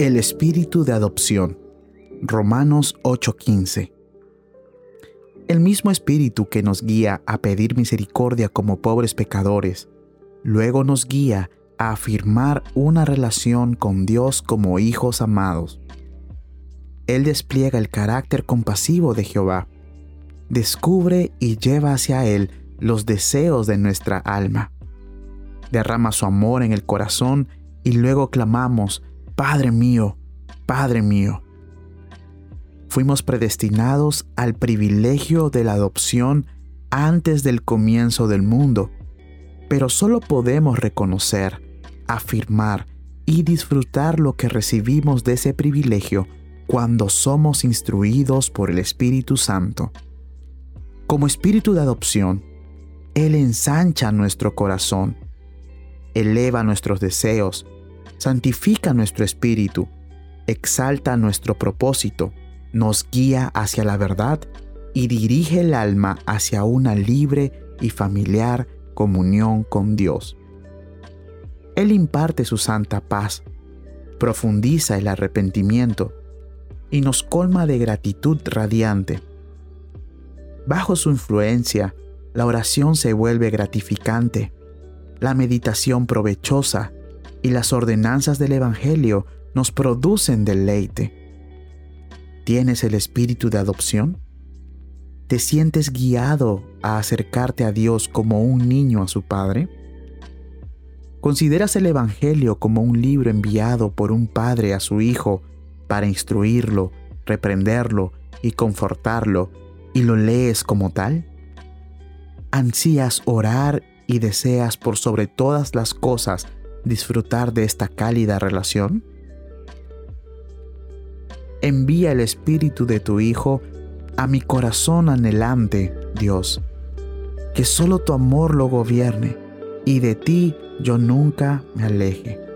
El espíritu de adopción. Romanos 8:15. El mismo espíritu que nos guía a pedir misericordia como pobres pecadores, luego nos guía a afirmar una relación con Dios como hijos amados. Él despliega el carácter compasivo de Jehová, descubre y lleva hacia Él los deseos de nuestra alma. Derrama su amor en el corazón y luego clamamos, Padre mío, Padre mío. Fuimos predestinados al privilegio de la adopción antes del comienzo del mundo, pero solo podemos reconocer, afirmar y disfrutar lo que recibimos de ese privilegio cuando somos instruidos por el Espíritu Santo. Como espíritu de adopción, Él ensancha nuestro corazón, eleva nuestros deseos, santifica nuestro espíritu, exalta nuestro propósito, nos guía hacia la verdad y dirige el alma hacia una libre y familiar comunión con Dios. Él imparte su santa paz, profundiza el arrepentimiento y nos colma de gratitud radiante. Bajo su influencia, la oración se vuelve gratificante, la meditación provechosa y las ordenanzas del Evangelio nos producen deleite. ¿Tienes el espíritu de adopción? ¿Te sientes guiado a acercarte a Dios como un niño a su Padre? ¿Consideras el Evangelio como un libro enviado por un padre a su hijo para instruirlo, reprenderlo y confortarlo y lo lees como tal? ¿Ansías orar y deseas por sobre todas las cosas disfrutar de esta cálida relación? Envía el Espíritu de tu Hijo a mi corazón anhelante, Dios, que solo tu amor lo gobierne y de ti yo nunca me aleje.